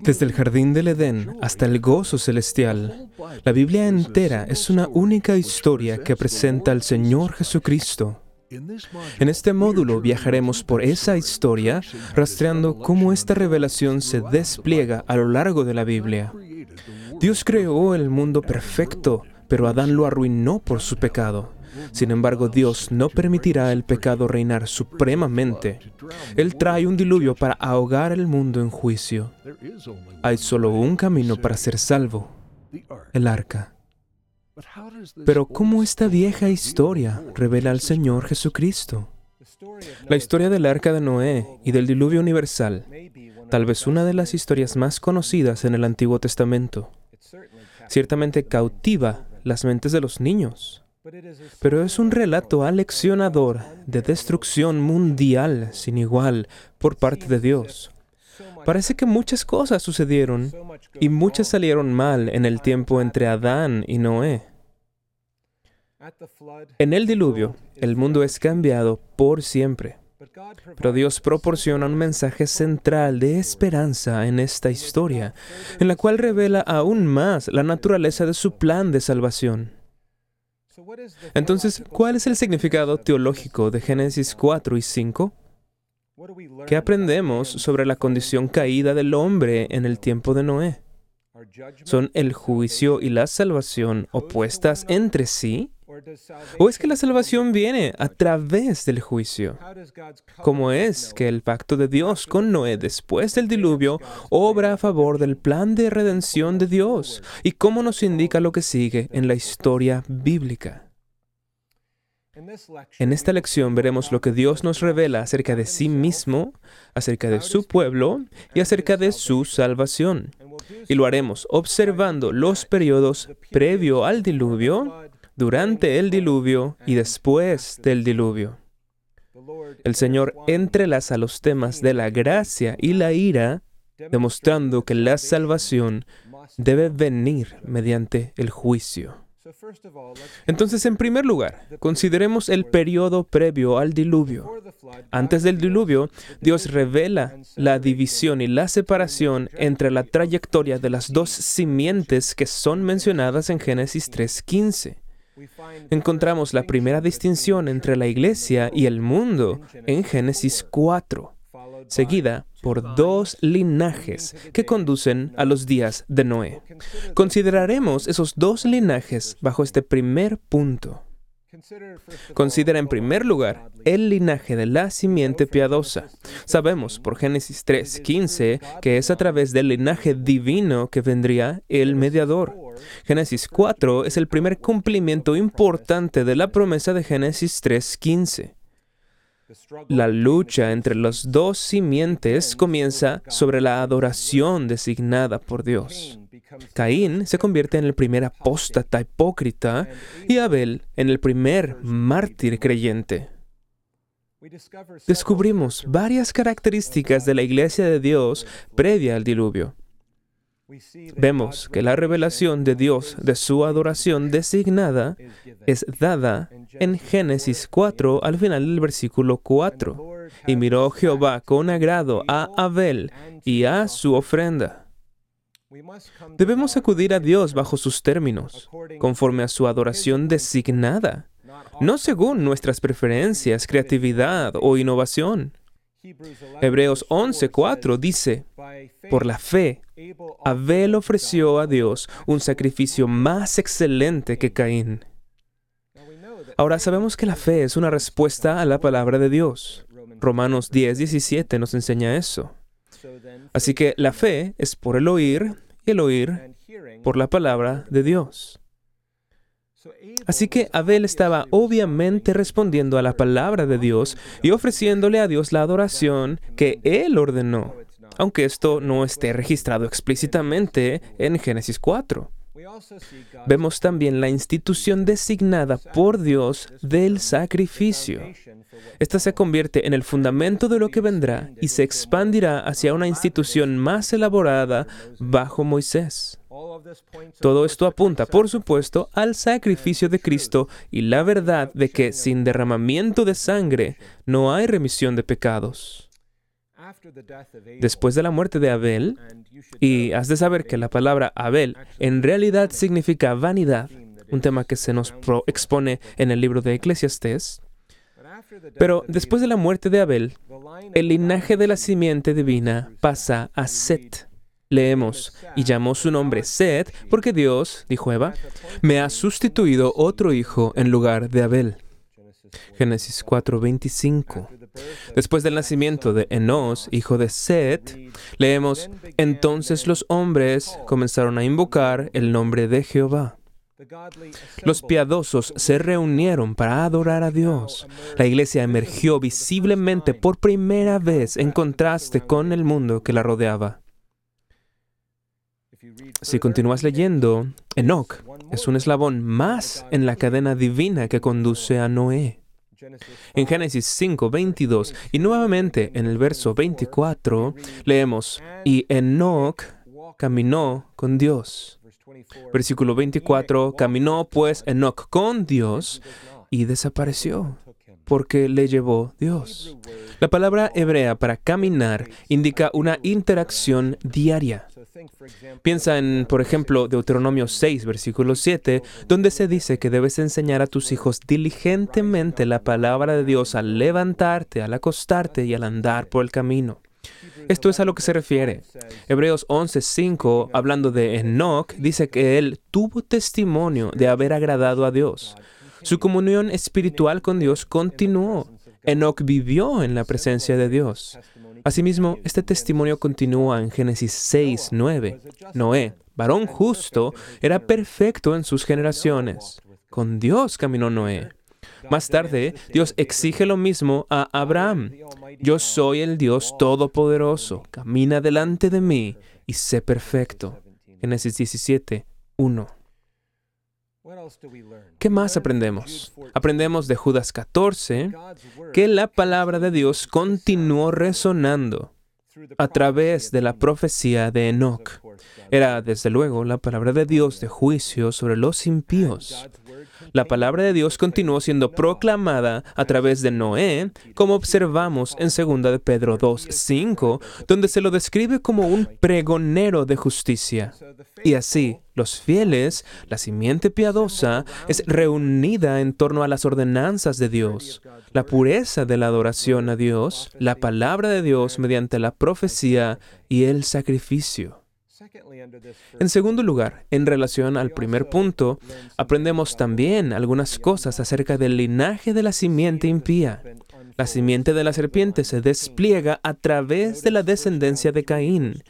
Desde el jardín del Edén hasta el gozo celestial, la Biblia entera es una única historia que presenta al Señor Jesucristo. En este módulo viajaremos por esa historia, rastreando cómo esta revelación se despliega a lo largo de la Biblia. Dios creó el mundo perfecto, pero Adán lo arruinó por su pecado. Sin embargo, Dios no permitirá el pecado reinar supremamente. Él trae un diluvio para ahogar el mundo en juicio. Hay solo un camino para ser salvo, el arca. Pero ¿cómo esta vieja historia revela al Señor Jesucristo? La historia del arca de Noé y del diluvio universal, tal vez una de las historias más conocidas en el Antiguo Testamento, ciertamente cautiva las mentes de los niños pero es un relato aleccionador de destrucción mundial sin igual por parte de Dios. Parece que muchas cosas sucedieron y muchas salieron mal en el tiempo entre Adán y Noé. En el diluvio, el mundo es cambiado por siempre. Pero Dios proporciona un mensaje central de esperanza en esta historia, en la cual revela aún más la naturaleza de su plan de salvación. Entonces, ¿cuál es el significado teológico de Génesis 4 y 5? ¿Qué aprendemos sobre la condición caída del hombre en el tiempo de Noé? ¿Son el juicio y la salvación opuestas entre sí? ¿O es que la salvación viene a través del juicio? ¿Cómo es que el pacto de Dios con Noé después del diluvio obra a favor del plan de redención de Dios? ¿Y cómo nos indica lo que sigue en la historia bíblica? En esta lección veremos lo que Dios nos revela acerca de sí mismo, acerca de su pueblo y acerca de su salvación. Y lo haremos observando los periodos previo al diluvio durante el diluvio y después del diluvio. El Señor entrelaza los temas de la gracia y la ira, demostrando que la salvación debe venir mediante el juicio. Entonces, en primer lugar, consideremos el periodo previo al diluvio. Antes del diluvio, Dios revela la división y la separación entre la trayectoria de las dos simientes que son mencionadas en Génesis 3.15 encontramos la primera distinción entre la iglesia y el mundo en Génesis 4, seguida por dos linajes que conducen a los días de Noé. Consideraremos esos dos linajes bajo este primer punto. Considera en primer lugar el linaje de la simiente piadosa. Sabemos por Génesis 3:15 que es a través del linaje divino que vendría el mediador. Génesis 4 es el primer cumplimiento importante de la promesa de Génesis 3:15. La lucha entre los dos simientes comienza sobre la adoración designada por Dios. Caín se convierte en el primer apóstata hipócrita y Abel en el primer mártir creyente. Descubrimos varias características de la iglesia de Dios previa al diluvio. Vemos que la revelación de Dios de su adoración designada es dada en Génesis 4 al final del versículo 4. Y miró Jehová con agrado a Abel y a su ofrenda. Debemos acudir a Dios bajo sus términos, conforme a su adoración designada, no según nuestras preferencias, creatividad o innovación. Hebreos 11:4 dice, por la fe, Abel ofreció a Dios un sacrificio más excelente que Caín. Ahora sabemos que la fe es una respuesta a la palabra de Dios. Romanos 10:17 nos enseña eso. Así que la fe es por el oír y el oír por la palabra de Dios. Así que Abel estaba obviamente respondiendo a la palabra de Dios y ofreciéndole a Dios la adoración que él ordenó, aunque esto no esté registrado explícitamente en Génesis 4. Vemos también la institución designada por Dios del sacrificio. Esta se convierte en el fundamento de lo que vendrá y se expandirá hacia una institución más elaborada bajo Moisés. Todo esto apunta, por supuesto, al sacrificio de Cristo y la verdad de que sin derramamiento de sangre no hay remisión de pecados. Después de la muerte de Abel, y has de saber que la palabra Abel en realidad significa vanidad, un tema que se nos expone en el libro de Eclesiastés, pero después de la muerte de Abel, el linaje de la simiente divina pasa a Set. Leemos, y llamó su nombre Set porque Dios, dijo Eva, me ha sustituido otro hijo en lugar de Abel. Génesis 4:25. Después del nacimiento de Enos, hijo de Set, leemos, entonces los hombres comenzaron a invocar el nombre de Jehová. Los piadosos se reunieron para adorar a Dios. La iglesia emergió visiblemente por primera vez en contraste con el mundo que la rodeaba. Si continúas leyendo, Enoch es un eslabón más en la cadena divina que conduce a Noé. En Génesis 5, 22 y nuevamente en el verso 24 leemos, y Enoch caminó con Dios. Versículo 24, caminó pues Enoch con Dios y desapareció porque le llevó Dios. La palabra hebrea para caminar indica una interacción diaria. Piensa en, por ejemplo, Deuteronomio 6, versículo 7, donde se dice que debes enseñar a tus hijos diligentemente la palabra de Dios al levantarte, al acostarte y al andar por el camino. Esto es a lo que se refiere. Hebreos 11:5, hablando de Enoch, dice que él tuvo testimonio de haber agradado a Dios. Su comunión espiritual con Dios continuó. Enoch vivió en la presencia de Dios. Asimismo, este testimonio continúa en Génesis 6, 9. Noé, varón justo, era perfecto en sus generaciones. Con Dios caminó Noé. Más tarde, Dios exige lo mismo a Abraham. Yo soy el Dios Todopoderoso. Camina delante de mí y sé perfecto. Génesis 17, 1. ¿Qué más aprendemos? Aprendemos de Judas 14 que la palabra de Dios continuó resonando a través de la profecía de Enoch. Era, desde luego, la palabra de Dios de juicio sobre los impíos. La palabra de Dios continuó siendo proclamada a través de Noé, como observamos en 2 de Pedro 2, 5, donde se lo describe como un pregonero de justicia. Y así, los fieles, la simiente piadosa, es reunida en torno a las ordenanzas de Dios, la pureza de la adoración a Dios, la palabra de Dios mediante la profecía y el sacrificio. En segundo lugar, en relación al primer punto, aprendemos también algunas cosas acerca del linaje de la simiente impía. La simiente de la serpiente se despliega a través de la descendencia de Caín.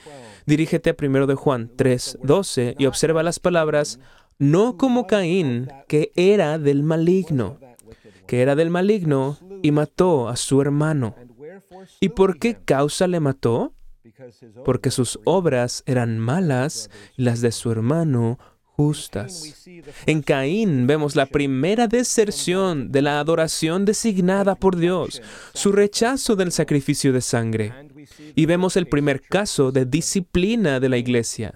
Dirígete a 1 de Juan 3:12 y observa las palabras, no como Caín, que era del maligno, que era del maligno y mató a su hermano. ¿Y por qué causa le mató? Porque sus obras eran malas y las de su hermano justas. En Caín vemos la primera deserción de la adoración designada por Dios, su rechazo del sacrificio de sangre. Y vemos el primer caso de disciplina de la iglesia,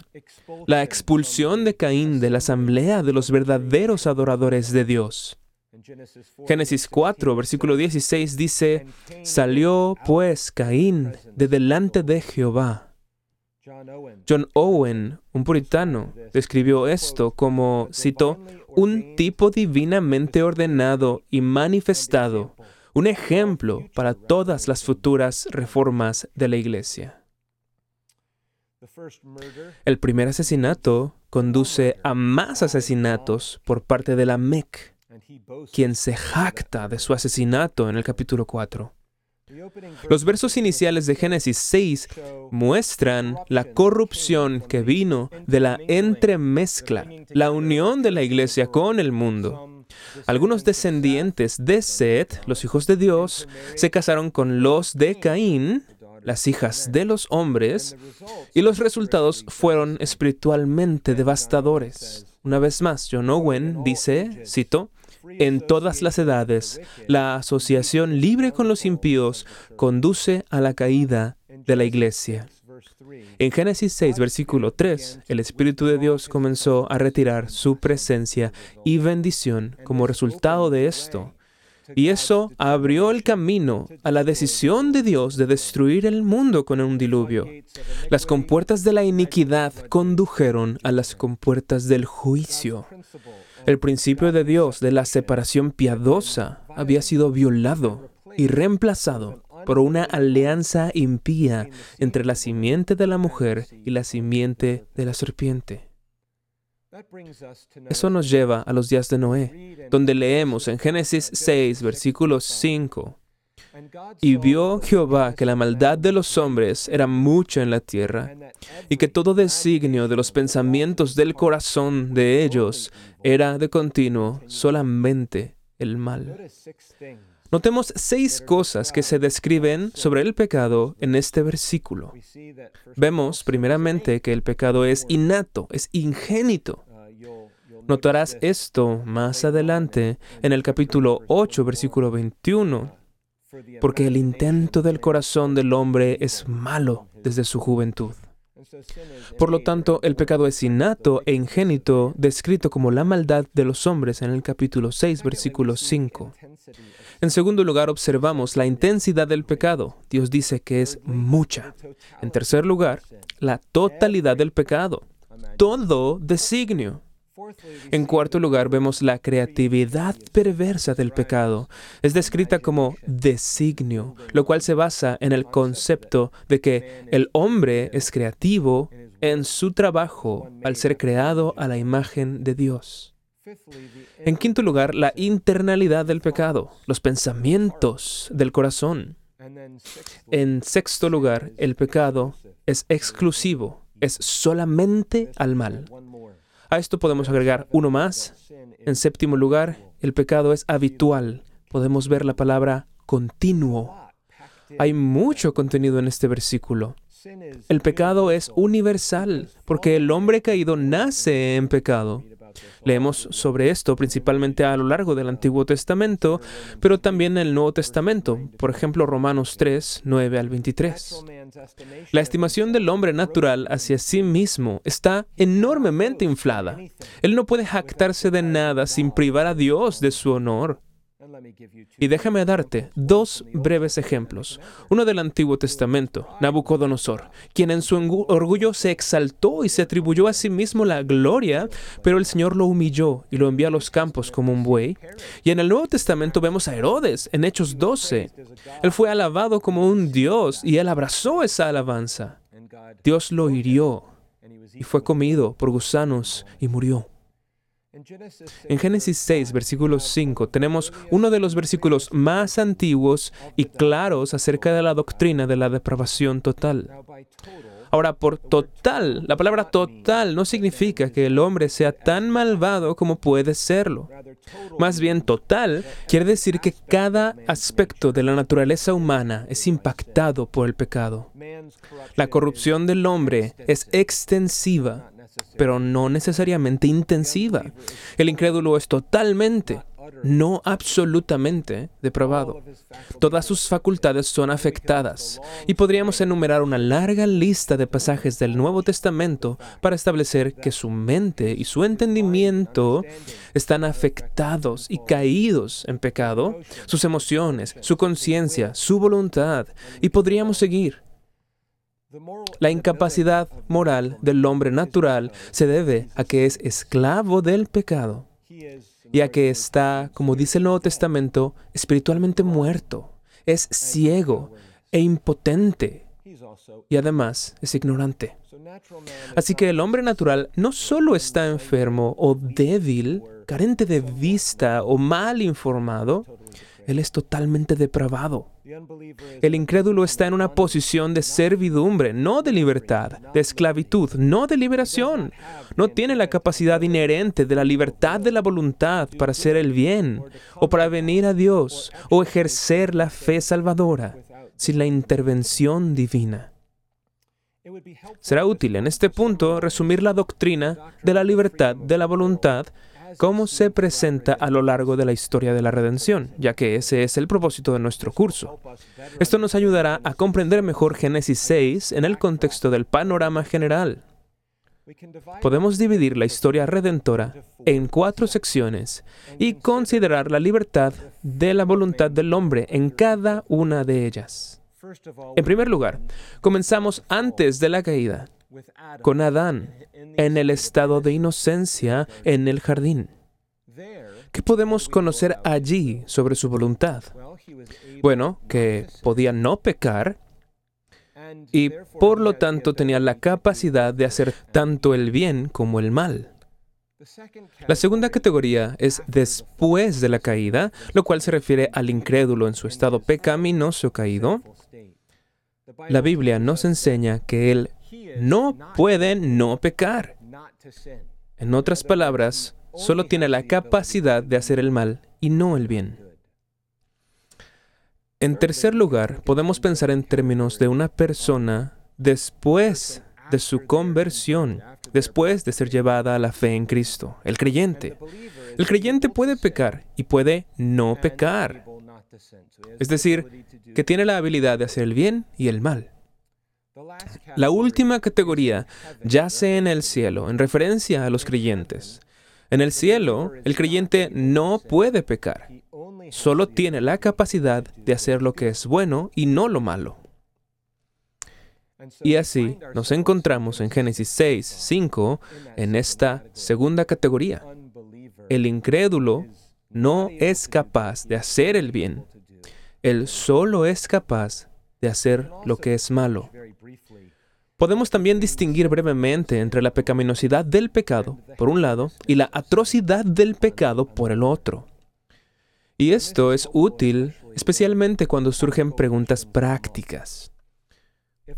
la expulsión de Caín de la asamblea de los verdaderos adoradores de Dios. Génesis 4, versículo 16 dice, salió pues Caín de delante de Jehová. John Owen, un puritano, describió esto como, citó, un tipo divinamente ordenado y manifestado, un ejemplo para todas las futuras reformas de la iglesia. El primer asesinato conduce a más asesinatos por parte de la MEC quien se jacta de su asesinato en el capítulo 4. Los versos iniciales de Génesis 6 muestran la corrupción que vino de la entremezcla, la unión de la iglesia con el mundo. Algunos descendientes de Set, los hijos de Dios, se casaron con los de Caín, las hijas de los hombres, y los resultados fueron espiritualmente devastadores. Una vez más, John Owen dice, cito, en todas las edades, la asociación libre con los impíos conduce a la caída de la iglesia. En Génesis 6, versículo 3, el Espíritu de Dios comenzó a retirar su presencia y bendición como resultado de esto. Y eso abrió el camino a la decisión de Dios de destruir el mundo con un diluvio. Las compuertas de la iniquidad condujeron a las compuertas del juicio. El principio de Dios de la separación piadosa había sido violado y reemplazado por una alianza impía entre la simiente de la mujer y la simiente de la serpiente. Eso nos lleva a los días de Noé, donde leemos en Génesis 6, versículo 5. Y vio Jehová que la maldad de los hombres era mucha en la tierra, y que todo designio de los pensamientos del corazón de ellos era de continuo solamente el mal. Notemos seis cosas que se describen sobre el pecado en este versículo. Vemos primeramente que el pecado es innato, es ingénito. Notarás esto más adelante en el capítulo 8, versículo 21, porque el intento del corazón del hombre es malo desde su juventud. Por lo tanto, el pecado es innato e ingénito, descrito como la maldad de los hombres en el capítulo 6, versículo 5. En segundo lugar, observamos la intensidad del pecado. Dios dice que es mucha. En tercer lugar, la totalidad del pecado. Todo designio. En cuarto lugar, vemos la creatividad perversa del pecado. Es descrita como designio, lo cual se basa en el concepto de que el hombre es creativo en su trabajo al ser creado a la imagen de Dios. En quinto lugar, la internalidad del pecado, los pensamientos del corazón. En sexto lugar, el pecado es exclusivo, es solamente al mal. A esto podemos agregar uno más. En séptimo lugar, el pecado es habitual. Podemos ver la palabra continuo. Hay mucho contenido en este versículo. El pecado es universal, porque el hombre caído nace en pecado. Leemos sobre esto principalmente a lo largo del Antiguo Testamento, pero también en el Nuevo Testamento, por ejemplo Romanos 3, 9 al 23. La estimación del hombre natural hacia sí mismo está enormemente inflada. Él no puede jactarse de nada sin privar a Dios de su honor. Y déjame darte dos breves ejemplos. Uno del Antiguo Testamento, Nabucodonosor, quien en su orgullo se exaltó y se atribuyó a sí mismo la gloria, pero el Señor lo humilló y lo envió a los campos como un buey. Y en el Nuevo Testamento vemos a Herodes en Hechos 12. Él fue alabado como un Dios y él abrazó esa alabanza. Dios lo hirió y fue comido por gusanos y murió. En Génesis 6, versículo 5, tenemos uno de los versículos más antiguos y claros acerca de la doctrina de la depravación total. Ahora, por total, la palabra total no significa que el hombre sea tan malvado como puede serlo. Más bien, total quiere decir que cada aspecto de la naturaleza humana es impactado por el pecado. La corrupción del hombre es extensiva pero no necesariamente intensiva. El incrédulo es totalmente, no absolutamente depravado. Todas sus facultades son afectadas y podríamos enumerar una larga lista de pasajes del Nuevo Testamento para establecer que su mente y su entendimiento están afectados y caídos en pecado, sus emociones, su conciencia, su voluntad, y podríamos seguir. La incapacidad moral del hombre natural se debe a que es esclavo del pecado y a que está, como dice el Nuevo Testamento, espiritualmente muerto, es ciego e impotente y además es ignorante. Así que el hombre natural no solo está enfermo o débil, carente de vista o mal informado, él es totalmente depravado. El incrédulo está en una posición de servidumbre, no de libertad, de esclavitud, no de liberación. No tiene la capacidad inherente de la libertad de la voluntad para hacer el bien, o para venir a Dios, o ejercer la fe salvadora, sin la intervención divina. Será útil en este punto resumir la doctrina de la libertad de la voluntad cómo se presenta a lo largo de la historia de la redención, ya que ese es el propósito de nuestro curso. Esto nos ayudará a comprender mejor Génesis 6 en el contexto del panorama general. Podemos dividir la historia redentora en cuatro secciones y considerar la libertad de la voluntad del hombre en cada una de ellas. En primer lugar, comenzamos antes de la caída, con Adán, en el estado de inocencia en el jardín. ¿Qué podemos conocer allí sobre su voluntad? Bueno, que podía no pecar y por lo tanto tenía la capacidad de hacer tanto el bien como el mal. La segunda categoría es después de la caída, lo cual se refiere al incrédulo en su estado pecaminoso caído. La Biblia nos enseña que él no puede no pecar. En otras palabras, solo tiene la capacidad de hacer el mal y no el bien. En tercer lugar, podemos pensar en términos de una persona después de su conversión, después de ser llevada a la fe en Cristo, el creyente. El creyente puede pecar y puede no pecar. Es decir, que tiene la habilidad de hacer el bien y el mal. La última categoría yace en el cielo, en referencia a los creyentes. En el cielo, el creyente no puede pecar solo tiene la capacidad de hacer lo que es bueno y no lo malo. Y así nos encontramos en Génesis 6, 5, en esta segunda categoría. El incrédulo no es capaz de hacer el bien. Él solo es capaz de hacer lo que es malo. Podemos también distinguir brevemente entre la pecaminosidad del pecado, por un lado, y la atrocidad del pecado, por el otro. Y esto es útil especialmente cuando surgen preguntas prácticas.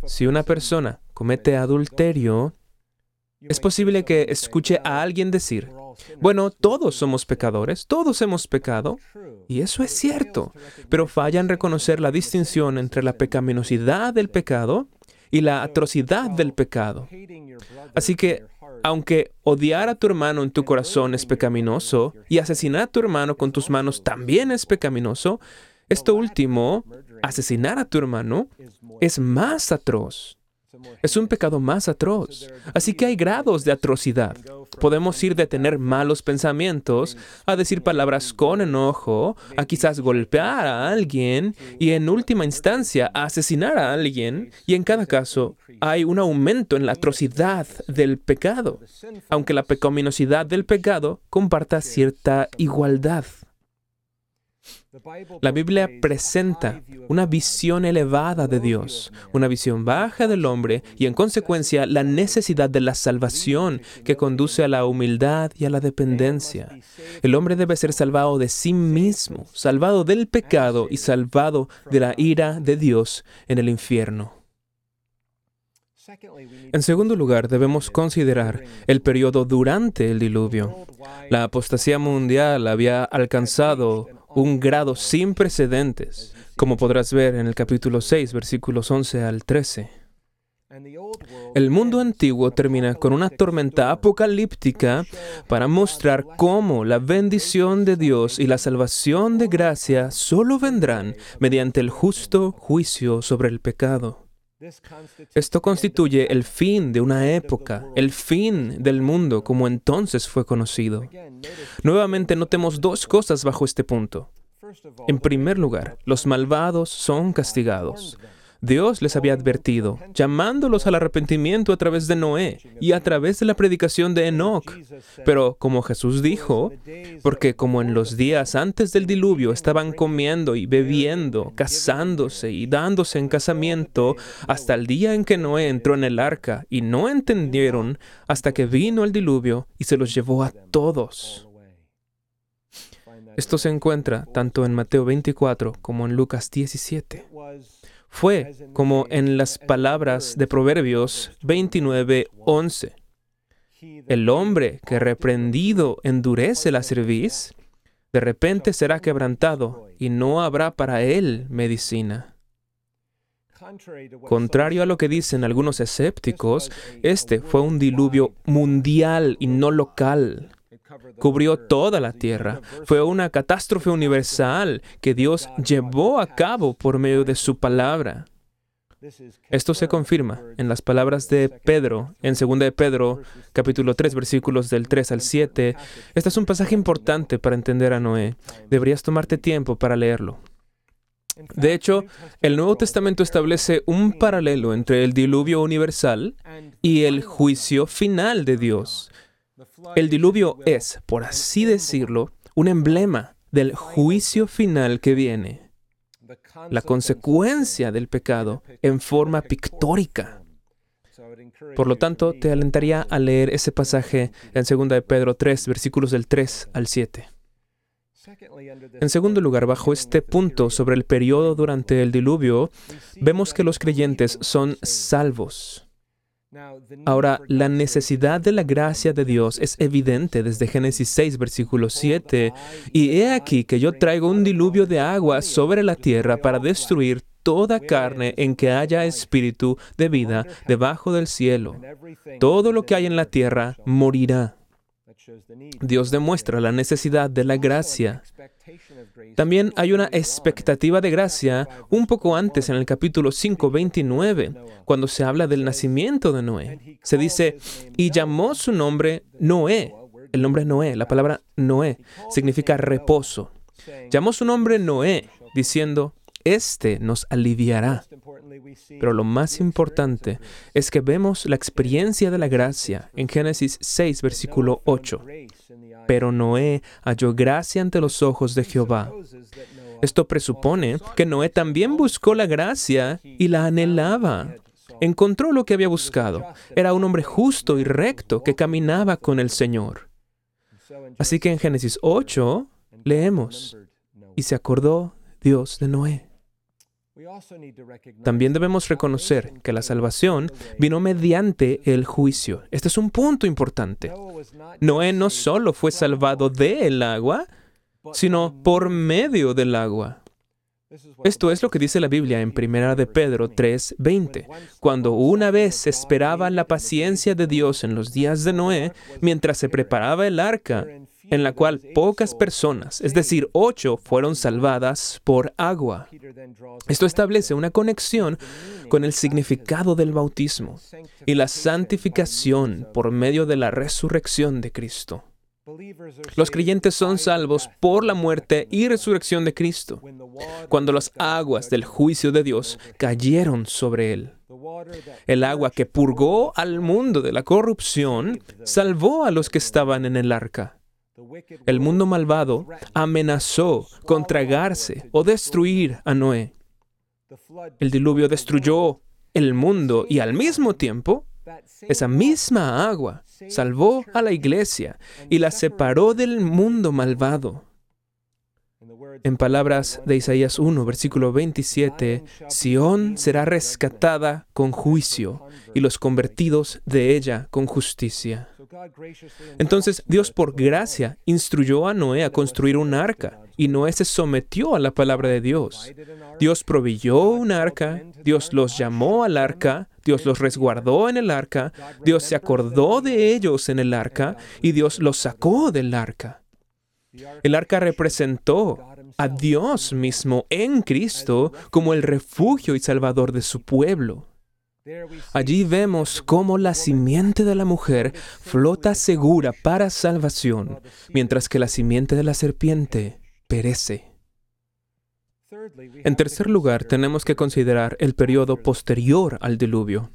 Si una persona comete adulterio, es posible que escuche a alguien decir, bueno, todos somos pecadores, todos hemos pecado, y eso es cierto, pero falla en reconocer la distinción entre la pecaminosidad del pecado y la atrocidad del pecado. Así que aunque odiar a tu hermano en tu corazón es pecaminoso y asesinar a tu hermano con tus manos también es pecaminoso, esto último, asesinar a tu hermano, es más atroz. Es un pecado más atroz. Así que hay grados de atrocidad. Podemos ir de tener malos pensamientos a decir palabras con enojo, a quizás golpear a alguien y en última instancia a asesinar a alguien. Y en cada caso hay un aumento en la atrocidad del pecado, aunque la pecaminosidad del pecado comparta cierta igualdad. La Biblia presenta una visión elevada de Dios, una visión baja del hombre y en consecuencia la necesidad de la salvación que conduce a la humildad y a la dependencia. El hombre debe ser salvado de sí mismo, salvado del pecado y salvado de la ira de Dios en el infierno. En segundo lugar, debemos considerar el periodo durante el diluvio. La apostasía mundial había alcanzado un grado sin precedentes, como podrás ver en el capítulo 6, versículos 11 al 13. El mundo antiguo termina con una tormenta apocalíptica para mostrar cómo la bendición de Dios y la salvación de gracia solo vendrán mediante el justo juicio sobre el pecado. Esto constituye el fin de una época, el fin del mundo como entonces fue conocido. Nuevamente notemos dos cosas bajo este punto. En primer lugar, los malvados son castigados. Dios les había advertido, llamándolos al arrepentimiento a través de Noé y a través de la predicación de Enoch. Pero como Jesús dijo, porque como en los días antes del diluvio estaban comiendo y bebiendo, casándose y dándose en casamiento, hasta el día en que Noé entró en el arca y no entendieron hasta que vino el diluvio y se los llevó a todos. Esto se encuentra tanto en Mateo 24 como en Lucas 17 fue como en las palabras de Proverbios 29:11. El hombre que reprendido endurece la cerviz, de repente será quebrantado y no habrá para él medicina. Contrario a lo que dicen algunos escépticos, este fue un diluvio mundial y no local cubrió toda la tierra. Fue una catástrofe universal que Dios llevó a cabo por medio de su palabra. Esto se confirma en las palabras de Pedro, en 2 de Pedro, capítulo 3, versículos del 3 al 7. Este es un pasaje importante para entender a Noé. Deberías tomarte tiempo para leerlo. De hecho, el Nuevo Testamento establece un paralelo entre el diluvio universal y el juicio final de Dios. El diluvio es, por así decirlo, un emblema del juicio final que viene la consecuencia del pecado en forma pictórica. Por lo tanto, te alentaría a leer ese pasaje en 2 de Pedro 3, versículos del 3 al 7. En segundo lugar, bajo este punto sobre el periodo durante el diluvio, vemos que los creyentes son salvos. Ahora, la necesidad de la gracia de Dios es evidente desde Génesis 6, versículo 7. Y he aquí que yo traigo un diluvio de agua sobre la tierra para destruir toda carne en que haya espíritu de vida debajo del cielo. Todo lo que hay en la tierra morirá. Dios demuestra la necesidad de la gracia. También hay una expectativa de gracia un poco antes en el capítulo 5, 29, cuando se habla del nacimiento de Noé. Se dice, y llamó su nombre Noé. El nombre Noé, la palabra Noé, significa reposo. Llamó su nombre Noé, diciendo, Este nos aliviará. Pero lo más importante es que vemos la experiencia de la gracia en Génesis 6, versículo 8. Pero Noé halló gracia ante los ojos de Jehová. Esto presupone que Noé también buscó la gracia y la anhelaba. Encontró lo que había buscado. Era un hombre justo y recto que caminaba con el Señor. Así que en Génesis 8 leemos, y se acordó Dios de Noé. También debemos reconocer que la salvación vino mediante el juicio. Este es un punto importante. Noé no solo fue salvado del agua, sino por medio del agua. Esto es lo que dice la Biblia en 1 de Pedro 3:20. Cuando una vez esperaba la paciencia de Dios en los días de Noé, mientras se preparaba el arca, en la cual pocas personas, es decir, ocho, fueron salvadas por agua. Esto establece una conexión con el significado del bautismo y la santificación por medio de la resurrección de Cristo. Los creyentes son salvos por la muerte y resurrección de Cristo, cuando las aguas del juicio de Dios cayeron sobre él. El agua que purgó al mundo de la corrupción salvó a los que estaban en el arca. El mundo malvado amenazó con tragarse o destruir a Noé. El diluvio destruyó el mundo y al mismo tiempo esa misma agua salvó a la iglesia y la separó del mundo malvado. En palabras de Isaías 1, versículo 27, Sión será rescatada con juicio y los convertidos de ella con justicia. Entonces Dios por gracia instruyó a Noé a construir un arca y Noé se sometió a la palabra de Dios. Dios proveyó un arca, Dios los llamó al arca, Dios los resguardó en el arca, Dios se acordó de ellos en el arca y Dios los sacó del arca. El arca representó a Dios mismo en Cristo como el refugio y salvador de su pueblo. Allí vemos cómo la simiente de la mujer flota segura para salvación, mientras que la simiente de la serpiente perece. En tercer lugar, tenemos que considerar el periodo posterior al diluvio.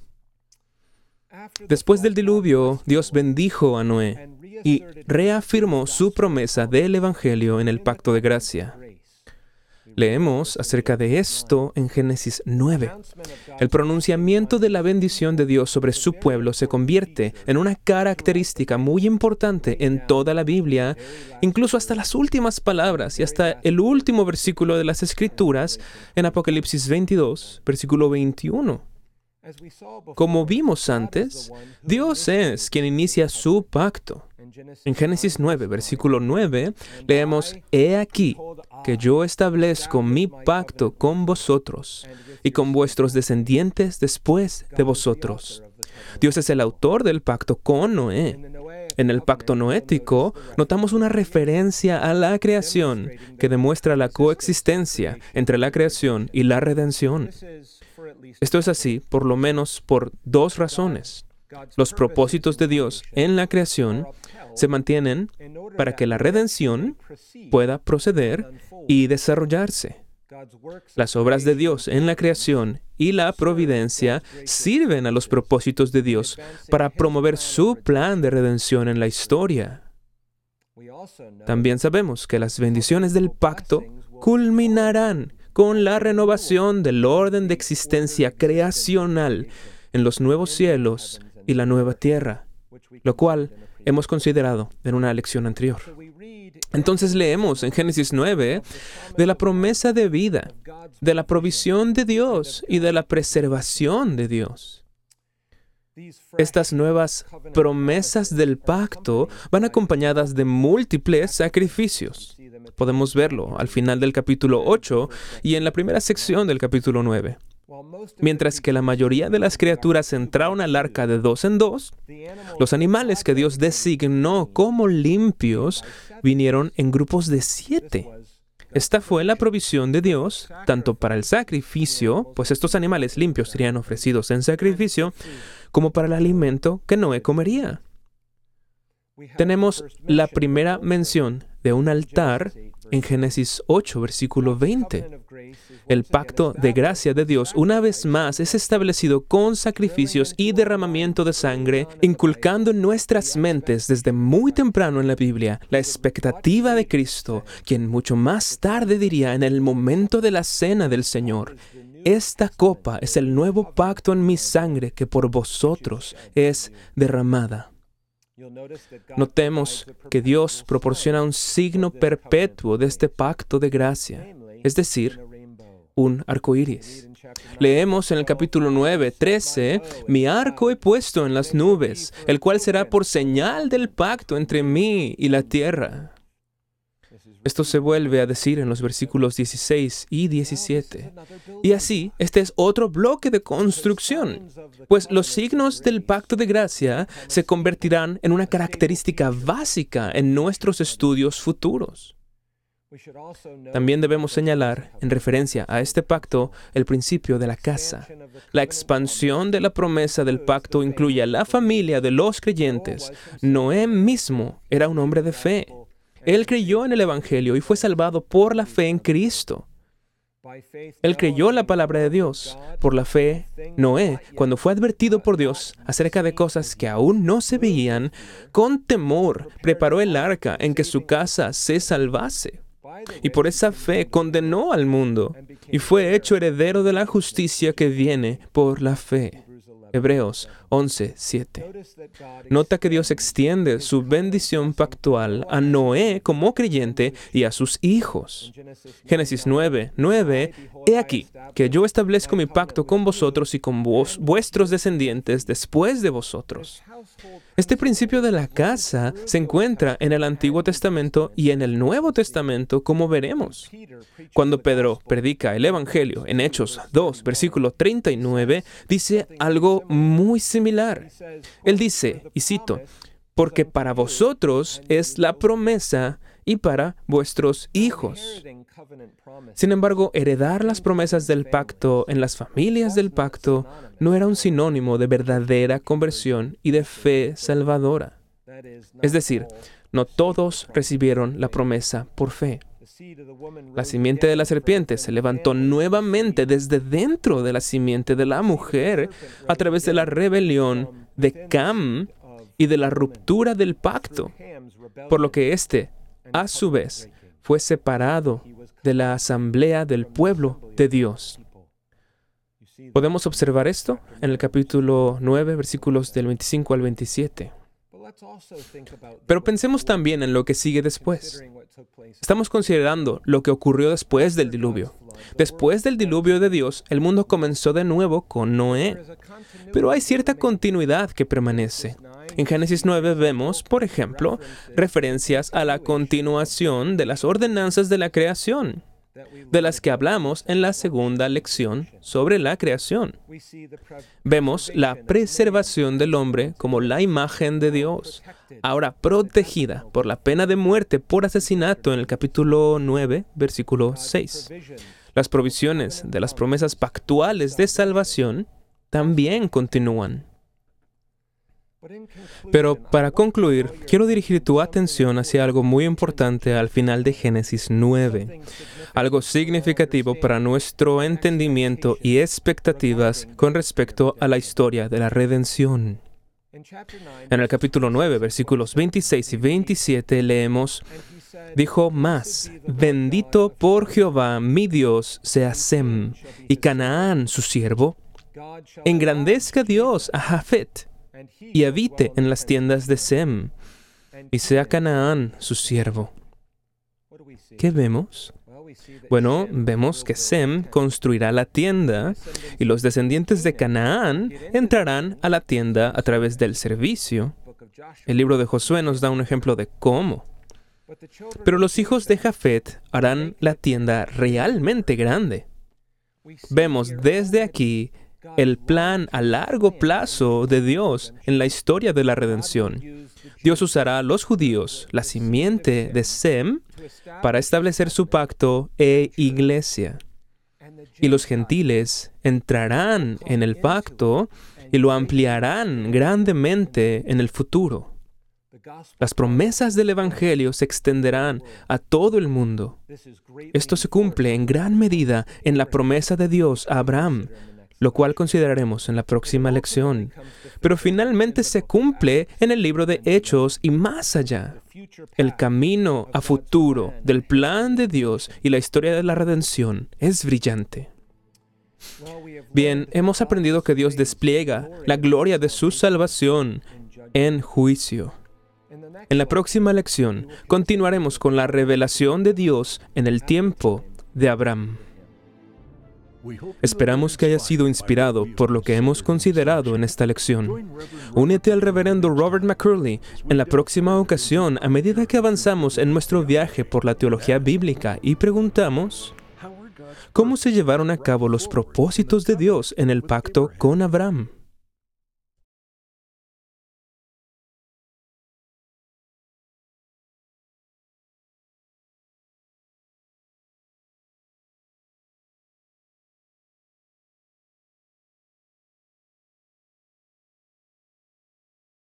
Después del diluvio, Dios bendijo a Noé y reafirmó su promesa del Evangelio en el pacto de gracia. Leemos acerca de esto en Génesis 9. El pronunciamiento de la bendición de Dios sobre su pueblo se convierte en una característica muy importante en toda la Biblia, incluso hasta las últimas palabras y hasta el último versículo de las Escrituras en Apocalipsis 22, versículo 21. Como vimos antes, Dios es quien inicia su pacto. En Génesis 9, versículo 9, leemos, He aquí que yo establezco mi pacto con vosotros y con vuestros descendientes después de vosotros. Dios es el autor del pacto con Noé. En el pacto noético notamos una referencia a la creación que demuestra la coexistencia entre la creación y la redención. Esto es así por lo menos por dos razones. Los propósitos de Dios en la creación se mantienen para que la redención pueda proceder y desarrollarse. Las obras de Dios en la creación y la providencia sirven a los propósitos de Dios para promover su plan de redención en la historia. También sabemos que las bendiciones del pacto culminarán con la renovación del orden de existencia creacional en los nuevos cielos y la nueva tierra, lo cual hemos considerado en una lección anterior. Entonces leemos en Génesis 9 de la promesa de vida, de la provisión de Dios y de la preservación de Dios. Estas nuevas promesas del pacto van acompañadas de múltiples sacrificios. Podemos verlo al final del capítulo 8 y en la primera sección del capítulo 9. Mientras que la mayoría de las criaturas entraron al arca de dos en dos, los animales que Dios designó como limpios vinieron en grupos de siete. Esta fue la provisión de Dios, tanto para el sacrificio, pues estos animales limpios serían ofrecidos en sacrificio, como para el alimento que Noé comería. Tenemos la primera mención de un altar en Génesis 8, versículo 20. El pacto de gracia de Dios una vez más es establecido con sacrificios y derramamiento de sangre, inculcando en nuestras mentes desde muy temprano en la Biblia la expectativa de Cristo, quien mucho más tarde diría en el momento de la cena del Señor, esta copa es el nuevo pacto en mi sangre que por vosotros es derramada. Notemos que Dios proporciona un signo perpetuo de este pacto de gracia, es decir, un arco iris. Leemos en el capítulo 9, 13, Mi arco he puesto en las nubes, el cual será por señal del pacto entre mí y la tierra. Esto se vuelve a decir en los versículos 16 y 17. Y así, este es otro bloque de construcción, pues los signos del pacto de gracia se convertirán en una característica básica en nuestros estudios futuros. También debemos señalar, en referencia a este pacto, el principio de la casa. La expansión de la promesa del pacto incluye a la familia de los creyentes. Noé mismo era un hombre de fe. Él creyó en el Evangelio y fue salvado por la fe en Cristo. Él creyó la palabra de Dios. Por la fe, Noé, cuando fue advertido por Dios acerca de cosas que aún no se veían, con temor preparó el arca en que su casa se salvase. Y por esa fe condenó al mundo y fue hecho heredero de la justicia que viene por la fe. Hebreos 11, 7. Nota que Dios extiende su bendición pactual a Noé como creyente y a sus hijos. Génesis 9, 9. He aquí que yo establezco mi pacto con vosotros y con vos, vuestros descendientes después de vosotros. Este principio de la casa se encuentra en el Antiguo Testamento y en el Nuevo Testamento, como veremos. Cuando Pedro predica el Evangelio en Hechos 2, versículo 39, dice algo muy similar. Él dice, y cito, porque para vosotros es la promesa y para vuestros hijos. Sin embargo, heredar las promesas del pacto en las familias del pacto no era un sinónimo de verdadera conversión y de fe salvadora. Es decir, no todos recibieron la promesa por fe. La simiente de la serpiente se levantó nuevamente desde dentro de la simiente de la mujer a través de la rebelión de Cam y de la ruptura del pacto, por lo que éste, a su vez, fue separado de la asamblea del pueblo de Dios. Podemos observar esto en el capítulo 9, versículos del 25 al 27. Pero pensemos también en lo que sigue después. Estamos considerando lo que ocurrió después del diluvio. Después del diluvio de Dios, el mundo comenzó de nuevo con Noé. Pero hay cierta continuidad que permanece. En Génesis 9 vemos, por ejemplo, referencias a la continuación de las ordenanzas de la creación de las que hablamos en la segunda lección sobre la creación. Vemos la preservación del hombre como la imagen de Dios, ahora protegida por la pena de muerte por asesinato en el capítulo 9, versículo 6. Las provisiones de las promesas pactuales de salvación también continúan. Pero para concluir, quiero dirigir tu atención hacia algo muy importante al final de Génesis 9, algo significativo para nuestro entendimiento y expectativas con respecto a la historia de la redención. En el capítulo 9, versículos 26 y 27 leemos, dijo más, bendito por Jehová mi Dios sea Sem, y Canaán su siervo, engrandezca Dios a Jafet y habite en las tiendas de Sem, y sea Canaán su siervo. ¿Qué vemos? Bueno, vemos que Sem construirá la tienda y los descendientes de Canaán entrarán a la tienda a través del servicio. El libro de Josué nos da un ejemplo de cómo. Pero los hijos de Jafet harán la tienda realmente grande. Vemos desde aquí el plan a largo plazo de Dios en la historia de la redención. Dios usará a los judíos, la simiente de Sem, para establecer su pacto e iglesia. Y los gentiles entrarán en el pacto y lo ampliarán grandemente en el futuro. Las promesas del Evangelio se extenderán a todo el mundo. Esto se cumple en gran medida en la promesa de Dios a Abraham, lo cual consideraremos en la próxima lección. Pero finalmente se cumple en el libro de Hechos y más allá. El camino a futuro del plan de Dios y la historia de la redención es brillante. Bien, hemos aprendido que Dios despliega la gloria de su salvación en juicio. En la próxima lección continuaremos con la revelación de Dios en el tiempo de Abraham. Esperamos que haya sido inspirado por lo que hemos considerado en esta lección. Únete al reverendo Robert McCurley en la próxima ocasión a medida que avanzamos en nuestro viaje por la teología bíblica y preguntamos, ¿cómo se llevaron a cabo los propósitos de Dios en el pacto con Abraham?